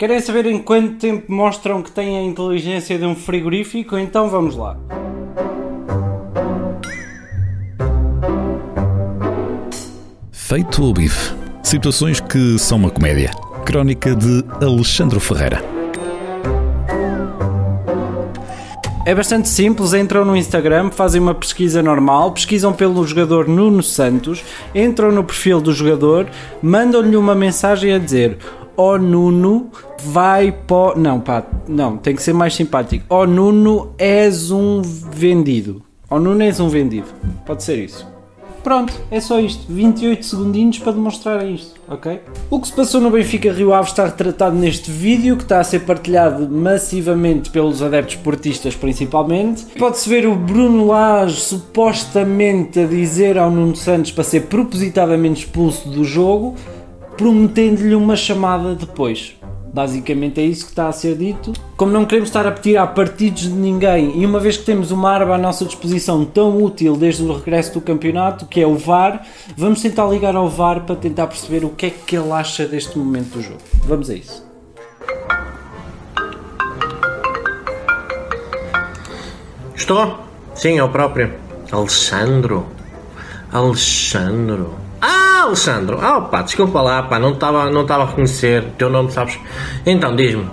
Querem saber em quanto tempo mostram que têm a inteligência de um frigorífico? Então vamos lá. Feito o bife. Situações que são uma comédia. Crónica de Alexandre Ferreira. É bastante simples, entram no Instagram, fazem uma pesquisa normal, pesquisam pelo jogador Nuno Santos, entram no perfil do jogador, mandam-lhe uma mensagem a dizer Ó Nuno, vai para. Não, pá, não, tem que ser mais simpático. Ó Nuno, és um vendido. Ó Nuno, és um vendido. Pode ser isso. Pronto, é só isto. 28 segundinhos para demonstrar isto, ok? O que se passou no Benfica Rio Ave está retratado neste vídeo que está a ser partilhado massivamente pelos adeptos portistas principalmente. Pode-se ver o Bruno Lage supostamente a dizer ao Nuno Santos para ser propositadamente expulso do jogo, prometendo-lhe uma chamada depois. Basicamente é isso que está a ser dito. Como não queremos estar a a partidos de ninguém, e uma vez que temos uma arma à nossa disposição tão útil desde o regresso do campeonato, que é o VAR, vamos tentar ligar ao VAR para tentar perceber o que é que ele acha deste momento do jogo. Vamos a isso. Estou? Sim, eu próprio. Alexandro. Alexandro. Alexandro! Ah, pá, desculpa lá, pá, não estava não a reconhecer teu nome, sabes? Então, diz-me.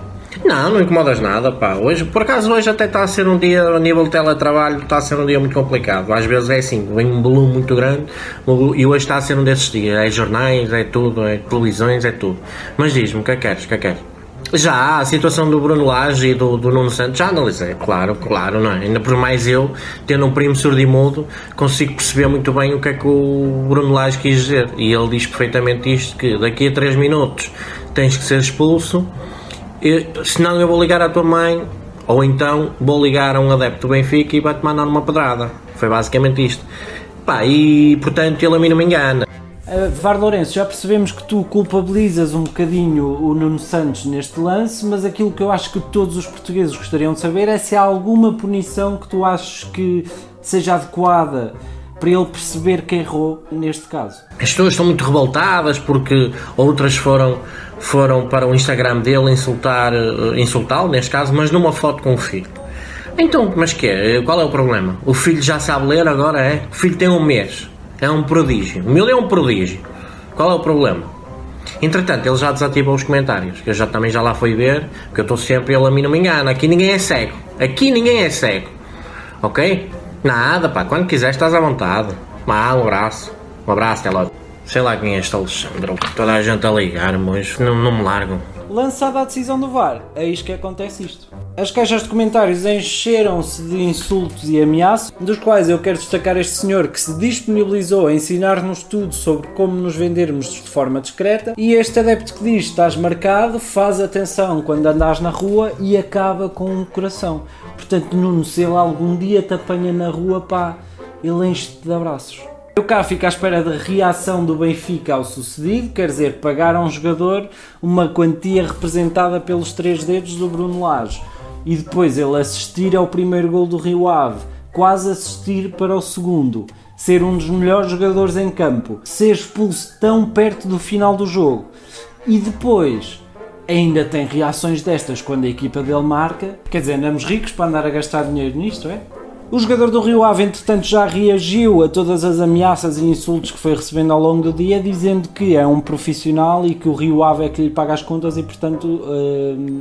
Não, não incomodas nada, pá. Hoje, por acaso, hoje até está a ser um dia, a nível de teletrabalho, está a ser um dia muito complicado. Às vezes é assim, vem um volume muito grande e hoje está a ser um desses dias. É jornais, é tudo, é televisões, é tudo. Mas diz-me, o que é que queres, o que é que queres? Já, a situação do Bruno Lage e do, do Nuno Santos já analisei, claro, claro, não é? Ainda por mais eu, tendo um primo surdo e mudo, consigo perceber muito bem o que é que o Bruno Lage quis dizer. E ele diz perfeitamente isto, que daqui a 3 minutos tens que ser expulso, e, senão eu vou ligar à tua mãe, ou então vou ligar a um adepto do Benfica e vai-te mandar uma pedrada. Foi basicamente isto. Pá, e portanto ele a mim não me engana. Uh, Var Lourenço, já percebemos que tu culpabilizas um bocadinho o Nuno Santos neste lance, mas aquilo que eu acho que todos os portugueses gostariam de saber é se há alguma punição que tu achas que seja adequada para ele perceber que errou neste caso. As pessoas estão muito revoltadas porque outras foram, foram para o Instagram dele insultar, eh, insultá-lo, neste caso, mas numa foto com o filho. Então, mas que é? Qual é o problema? O filho já sabe ler agora, é? O filho tem um mês é um prodígio. O meu é um prodígio. Qual é o problema? Entretanto, ele já desativou os comentários. Eu já também já lá fui ver, porque eu estou sempre, ele a mim não me engana. Aqui ninguém é cego. Aqui ninguém é cego. Ok? Nada, pá. Quando quiser estás à vontade. Má, um abraço. Um abraço, até logo. Sei lá quem é este Alexandre. Toda a gente a ligar-me. Não, não me largam. Lançada a decisão do VAR, é isto que acontece isto. As caixas de comentários encheram-se de insultos e ameaças, dos quais eu quero destacar este senhor que se disponibilizou a ensinar-nos tudo sobre como nos vendermos de forma discreta, e este adepto que diz estás marcado, faz atenção quando andas na rua e acaba com um coração. Portanto, Nuno, se ele algum dia te apanha na rua, pá, ele enche-te de abraços. Eu cá fico à espera da reação do Benfica ao sucedido, quer dizer, pagar a um jogador uma quantia representada pelos três dedos do Bruno Lage. E depois ele assistir ao primeiro gol do Rio Ave, quase assistir para o segundo, ser um dos melhores jogadores em campo, ser expulso tão perto do final do jogo. E depois ainda tem reações destas quando a equipa dele marca, quer dizer, andamos ricos para andar a gastar dinheiro nisto, é? O jogador do Rio Ave, entretanto, já reagiu a todas as ameaças e insultos que foi recebendo ao longo do dia, dizendo que é um profissional e que o Rio Ave é que lhe paga as contas e, portanto,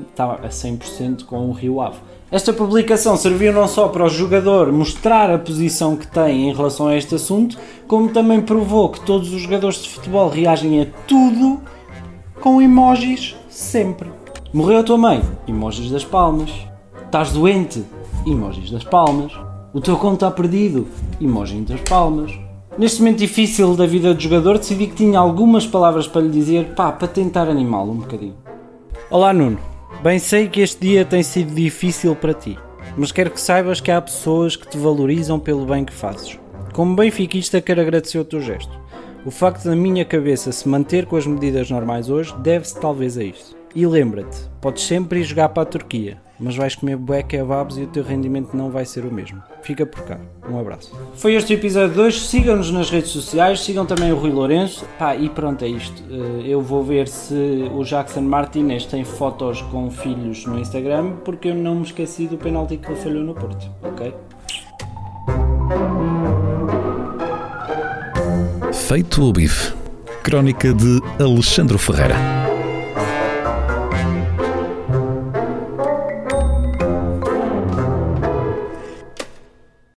está a 100% com o Rio Ave. Esta publicação serviu não só para o jogador mostrar a posição que tem em relação a este assunto, como também provou que todos os jogadores de futebol reagem a tudo com emojis sempre. Morreu a tua mãe? Emojis das palmas. Estás doente? Emojis das palmas. O teu conto está perdido. Emoji das palmas. Neste momento difícil da vida do jogador, decidi que tinha algumas palavras para lhe dizer, pá, para tentar animá-lo um bocadinho. Olá Nuno, bem sei que este dia tem sido difícil para ti, mas quero que saibas que há pessoas que te valorizam pelo bem que fazes. Como benfiquista, quero agradecer o teu gesto. O facto da minha cabeça se manter com as medidas normais hoje deve-se talvez a isto. E lembra-te, podes sempre ir jogar para a Turquia, mas vais comer bué kebabs e o teu rendimento não vai ser o mesmo. Fica por cá. Um abraço. Foi este o episódio de hoje. Sigam-nos nas redes sociais, sigam também o Rui Lourenço. Pá, e pronto, é isto. Eh, eu vou ver se o Jackson Martinez tem fotos com filhos no Instagram, porque eu não me esqueci do penalti que ele falhou no Porto, ok? Feito o bife. Crónica de Alexandre Ferreira.